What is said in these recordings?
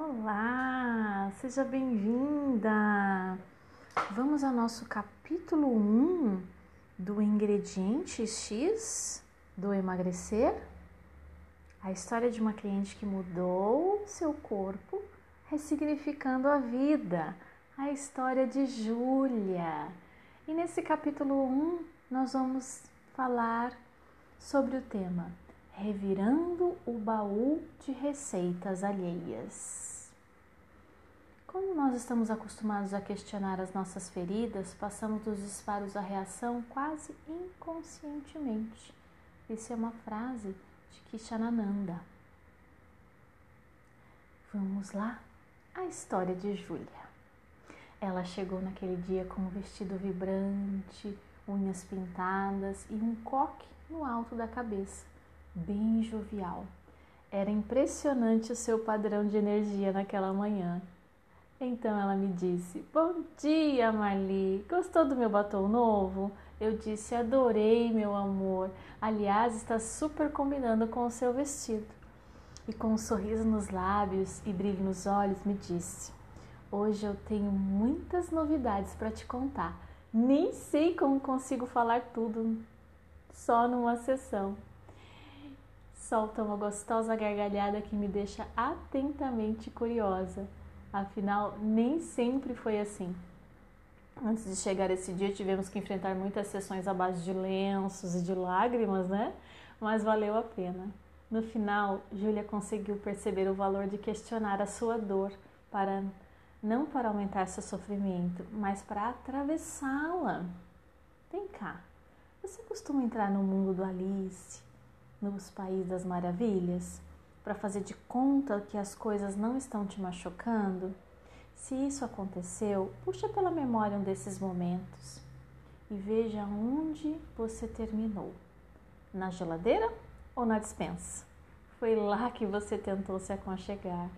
Olá, seja bem-vinda! Vamos ao nosso capítulo 1 do ingrediente X do emagrecer. A história de uma cliente que mudou seu corpo, ressignificando a vida. A história de Júlia. E nesse capítulo 1 nós vamos falar sobre o tema revirando o baú de receitas alheias. Como nós estamos acostumados a questionar as nossas feridas, passamos dos disparos à reação quase inconscientemente. Essa é uma frase de Kishanananda. Vamos lá? A história de Júlia. Ela chegou naquele dia com um vestido vibrante, unhas pintadas e um coque no alto da cabeça bem jovial. Era impressionante o seu padrão de energia naquela manhã. Então ela me disse: Bom dia, Marli. Gostou do meu batom novo? Eu disse: Adorei, meu amor. Aliás, está super combinando com o seu vestido. E com um sorriso nos lábios e brilho nos olhos, me disse: Hoje eu tenho muitas novidades para te contar. Nem sei como consigo falar tudo só numa sessão solta uma gostosa gargalhada que me deixa atentamente curiosa. Afinal, nem sempre foi assim. Antes de chegar esse dia, tivemos que enfrentar muitas sessões à base de lenços e de lágrimas, né? Mas valeu a pena. No final, Júlia conseguiu perceber o valor de questionar a sua dor para não para aumentar seu sofrimento, mas para atravessá-la. Vem cá. Você costuma entrar no mundo do Alice, nos Países das Maravilhas para fazer de conta que as coisas não estão te machucando? Se isso aconteceu, puxa pela memória um desses momentos e veja onde você terminou. Na geladeira ou na dispensa? Foi lá que você tentou se aconchegar.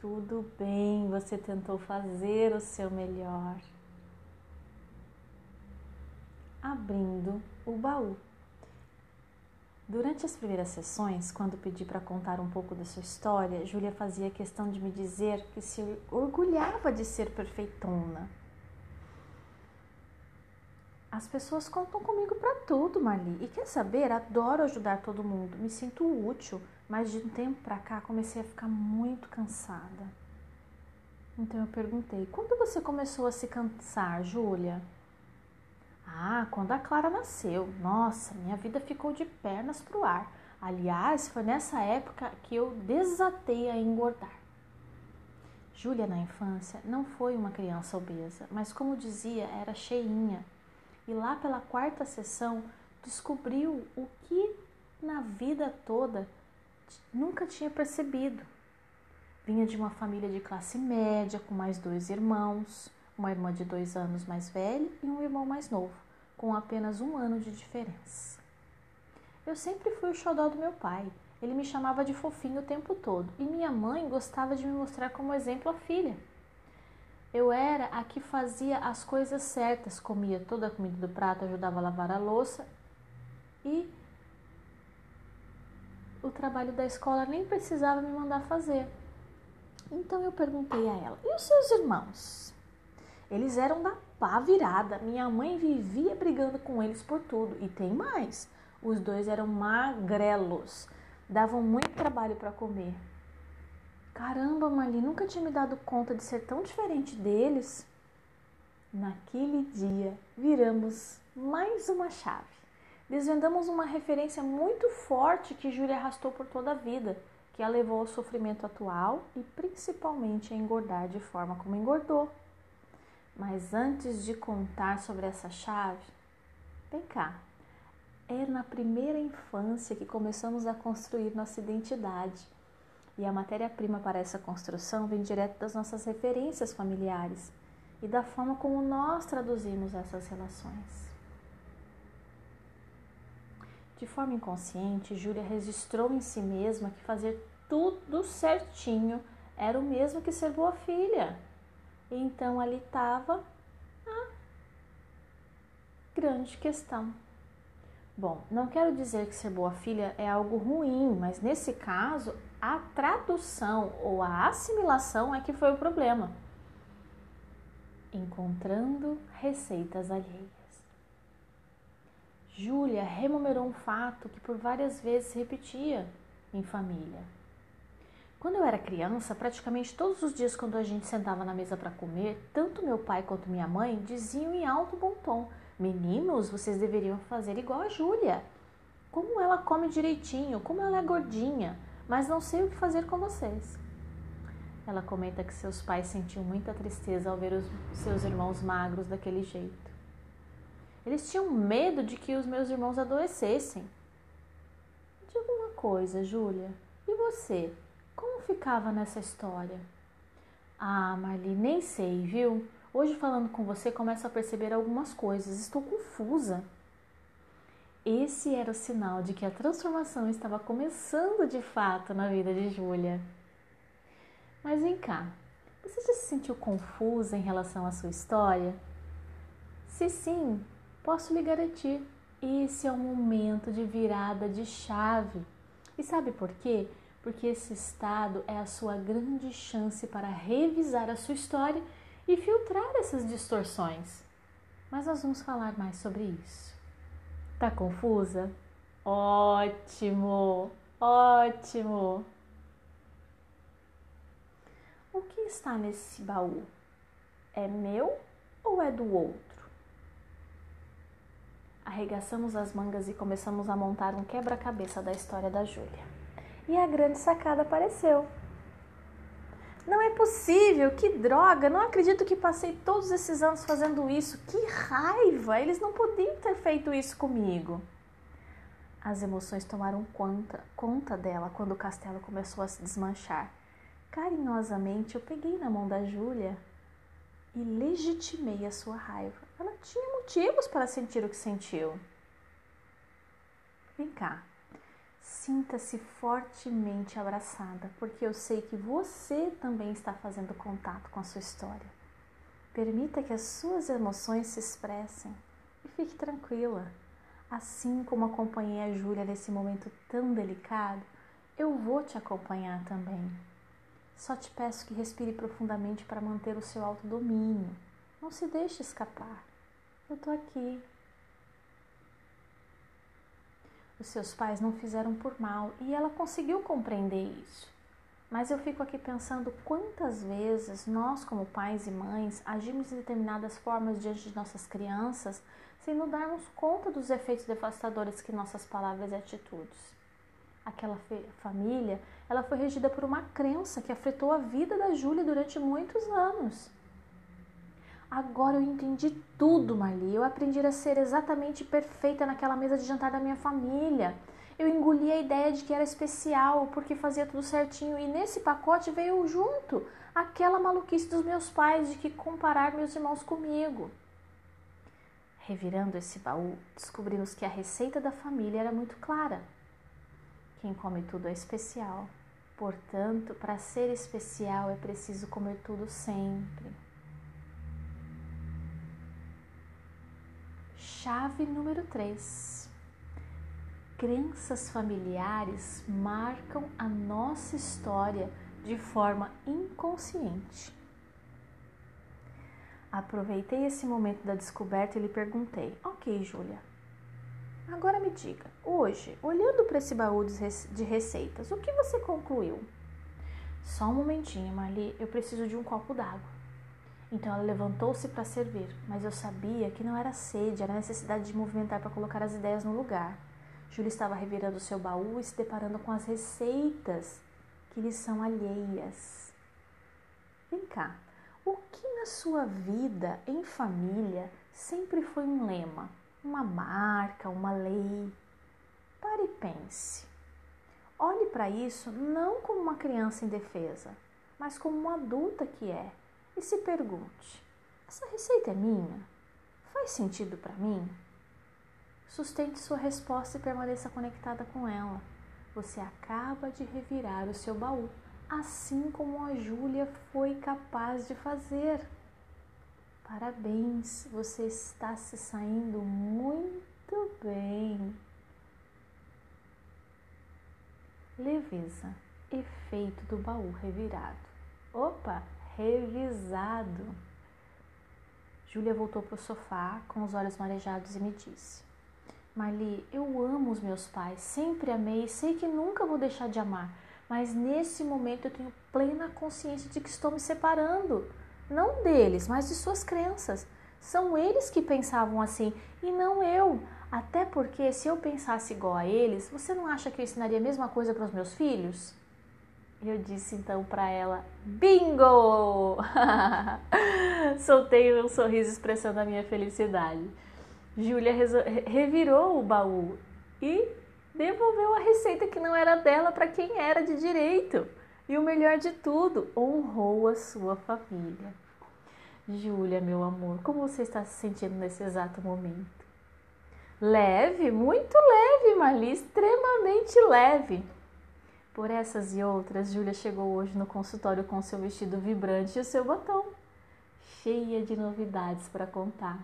Tudo bem, você tentou fazer o seu melhor. Abrindo o baú. Durante as primeiras sessões, quando pedi para contar um pouco da sua história, Júlia fazia questão de me dizer que se orgulhava de ser perfeitona. As pessoas contam comigo para tudo, Marli. E quer saber? Adoro ajudar todo mundo. Me sinto útil, mas de um tempo para cá comecei a ficar muito cansada. Então eu perguntei: quando você começou a se cansar, Júlia? Ah, quando a Clara nasceu. Nossa, minha vida ficou de pernas pro ar. Aliás, foi nessa época que eu desatei a engordar. Júlia, na infância, não foi uma criança obesa, mas, como dizia, era cheinha. E lá pela quarta sessão, descobriu o que na vida toda nunca tinha percebido. Vinha de uma família de classe média, com mais dois irmãos uma irmã de dois anos mais velha e um irmão mais novo, com apenas um ano de diferença. Eu sempre fui o xodó do meu pai. Ele me chamava de fofinho o tempo todo e minha mãe gostava de me mostrar como exemplo a filha. Eu era a que fazia as coisas certas, comia toda a comida do prato, ajudava a lavar a louça e o trabalho da escola nem precisava me mandar fazer. Então eu perguntei a ela: e os seus irmãos? Eles eram da pá virada. Minha mãe vivia brigando com eles por tudo. E tem mais: os dois eram magrelos, davam muito trabalho para comer. Caramba, Marli, nunca tinha me dado conta de ser tão diferente deles. Naquele dia, viramos mais uma chave. Desvendamos uma referência muito forte que Júlia arrastou por toda a vida, que a levou ao sofrimento atual e principalmente a engordar de forma como engordou. Mas antes de contar sobre essa chave, vem cá. É na primeira infância que começamos a construir nossa identidade. E a matéria-prima para essa construção vem direto das nossas referências familiares e da forma como nós traduzimos essas relações. De forma inconsciente, Júlia registrou em si mesma que fazer tudo certinho era o mesmo que ser boa filha. Então ali estava a grande questão. Bom, não quero dizer que ser boa filha é algo ruim, mas nesse caso, a tradução ou a assimilação é que foi o problema. Encontrando receitas alheias. Júlia remunerou um fato que por várias vezes repetia em família. Quando eu era criança, praticamente todos os dias quando a gente sentava na mesa para comer, tanto meu pai quanto minha mãe diziam em alto bom tom: "Meninos, vocês deveriam fazer igual a Júlia. Como ela come direitinho, como ela é gordinha, mas não sei o que fazer com vocês." Ela comenta que seus pais sentiam muita tristeza ao ver os seus irmãos magros daquele jeito. Eles tinham medo de que os meus irmãos adoecessem. Diga uma coisa, Júlia, e você? Como ficava nessa história? Ah, Marli, nem sei, viu? Hoje falando com você começo a perceber algumas coisas. Estou confusa. Esse era o sinal de que a transformação estava começando de fato na vida de Júlia. Mas vem cá, você já se sentiu confusa em relação à sua história? Se sim, posso lhe garantir, esse é um momento de virada de chave. E sabe por quê? Porque esse estado é a sua grande chance para revisar a sua história e filtrar essas distorções. Mas nós vamos falar mais sobre isso. Tá confusa? Ótimo! Ótimo! O que está nesse baú? É meu ou é do outro? Arregaçamos as mangas e começamos a montar um quebra-cabeça da história da Júlia e a grande sacada apareceu. Não é possível, que droga! Não acredito que passei todos esses anos fazendo isso. Que raiva! Eles não podiam ter feito isso comigo. As emoções tomaram conta, conta dela quando o castelo começou a se desmanchar. Carinhosamente eu peguei na mão da Júlia e legitimei a sua raiva. Ela tinha motivos para sentir o que sentiu. Vem cá, Sinta-se fortemente abraçada, porque eu sei que você também está fazendo contato com a sua história. Permita que as suas emoções se expressem e fique tranquila. Assim como acompanhei a Júlia nesse momento tão delicado, eu vou te acompanhar também. Só te peço que respire profundamente para manter o seu autodomínio. Não se deixe escapar. Eu tô aqui, os seus pais não fizeram por mal e ela conseguiu compreender isso. Mas eu fico aqui pensando quantas vezes nós, como pais e mães, agimos de determinadas formas diante de nossas crianças sem nos darmos conta dos efeitos devastadores que nossas palavras e atitudes. Aquela família, ela foi regida por uma crença que afetou a vida da Júlia durante muitos anos. Agora eu entendi tudo, Marli. Eu aprendi a ser exatamente perfeita naquela mesa de jantar da minha família. Eu engoli a ideia de que era especial porque fazia tudo certinho e nesse pacote veio junto aquela maluquice dos meus pais de que comparar meus irmãos comigo. Revirando esse baú, descobrimos que a receita da família era muito clara. Quem come tudo é especial. Portanto, para ser especial é preciso comer tudo sempre. Chave número 3. Crenças familiares marcam a nossa história de forma inconsciente. Aproveitei esse momento da descoberta e lhe perguntei: Ok, Júlia, agora me diga, hoje, olhando para esse baú de receitas, o que você concluiu? Só um momentinho, Marli, eu preciso de um copo d'água. Então ela levantou-se para servir, mas eu sabia que não era sede, era necessidade de movimentar para colocar as ideias no lugar. Júlia estava revirando seu baú e se deparando com as receitas que lhe são alheias. Vem cá, o que na sua vida em família sempre foi um lema, uma marca, uma lei? Pare e pense. Olhe para isso não como uma criança indefesa, mas como uma adulta que é e se pergunte: essa receita é minha? Faz sentido para mim? Sustente sua resposta e permaneça conectada com ela. Você acaba de revirar o seu baú, assim como a Júlia foi capaz de fazer. Parabéns, você está se saindo muito bem. Leveza, efeito do baú revirado. Opa! Revisado. Júlia voltou para o sofá com os olhos marejados e me disse: Marli, eu amo os meus pais, sempre amei e sei que nunca vou deixar de amar, mas nesse momento eu tenho plena consciência de que estou me separando. Não deles, mas de suas crenças. São eles que pensavam assim e não eu. Até porque se eu pensasse igual a eles, você não acha que eu ensinaria a mesma coisa para os meus filhos? Eu disse então para ela: Bingo! Soltei um sorriso expressando a minha felicidade. Júlia revirou o baú e devolveu a receita que não era dela para quem era de direito. E o melhor de tudo, honrou a sua família. Júlia, meu amor, como você está se sentindo nesse exato momento? Leve, muito leve, Marli, extremamente leve. Por essas e outras, Júlia chegou hoje no consultório com seu vestido vibrante e o seu batom, cheia de novidades para contar.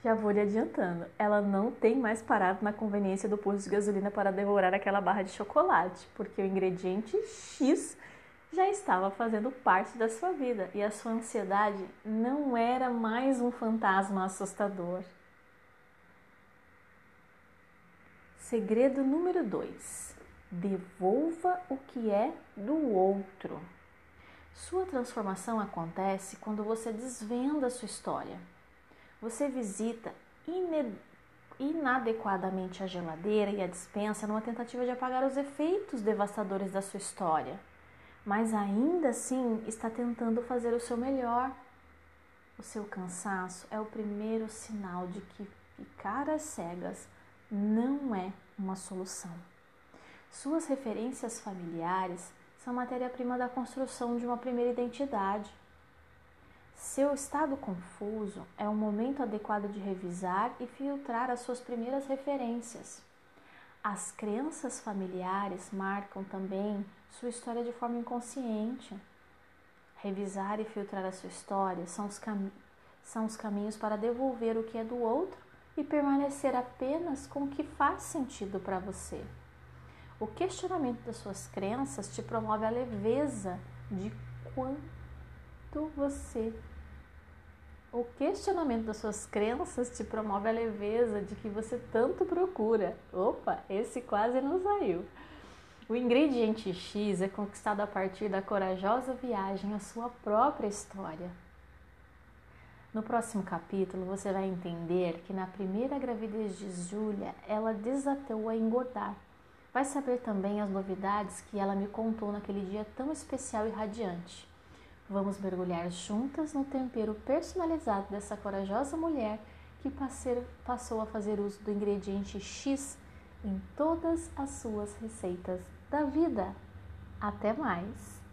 Já vou lhe adiantando, ela não tem mais parado na conveniência do posto de gasolina para devorar aquela barra de chocolate, porque o ingrediente X já estava fazendo parte da sua vida e a sua ansiedade não era mais um fantasma assustador. Segredo número 2: devolva o que é do outro. Sua transformação acontece quando você desvenda sua história. Você visita inadequadamente a geladeira e a dispensa numa tentativa de apagar os efeitos devastadores da sua história, mas ainda assim está tentando fazer o seu melhor. O seu cansaço é o primeiro sinal de que ficar às cegas não é uma solução. Suas referências familiares são matéria-prima da construção de uma primeira identidade. Seu estado confuso é o momento adequado de revisar e filtrar as suas primeiras referências. As crenças familiares marcam também sua história de forma inconsciente. Revisar e filtrar a sua história são os, são os caminhos para devolver o que é do outro e permanecer apenas com o que faz sentido para você. O questionamento das suas crenças te promove a leveza de quanto você. O questionamento das suas crenças te promove a leveza de que você tanto procura. Opa, esse quase não saiu. O ingrediente X é conquistado a partir da corajosa viagem à sua própria história. No próximo capítulo, você vai entender que na primeira gravidez de Júlia, ela desatou a engordar. Vai saber também as novidades que ela me contou naquele dia tão especial e radiante. Vamos mergulhar juntas no tempero personalizado dessa corajosa mulher que passou a fazer uso do ingrediente X em todas as suas receitas da vida. Até mais!